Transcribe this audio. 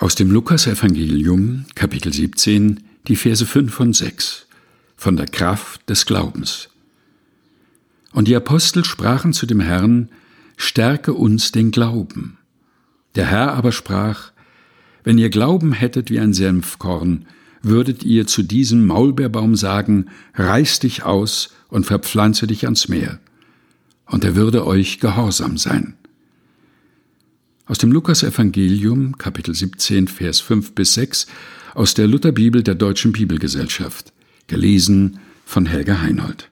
Aus dem Lukasevangelium, Kapitel 17, die Verse 5 und 6, von der Kraft des Glaubens. Und die Apostel sprachen zu dem Herrn, Stärke uns den Glauben. Der Herr aber sprach, Wenn ihr Glauben hättet wie ein Senfkorn, würdet ihr zu diesem Maulbeerbaum sagen, Reiß dich aus und verpflanze dich ans Meer, und er würde euch gehorsam sein. Aus dem Lukas-Evangelium, Kapitel 17, Vers 5 bis 6, aus der Lutherbibel der Deutschen Bibelgesellschaft. Gelesen von Helga Heinold.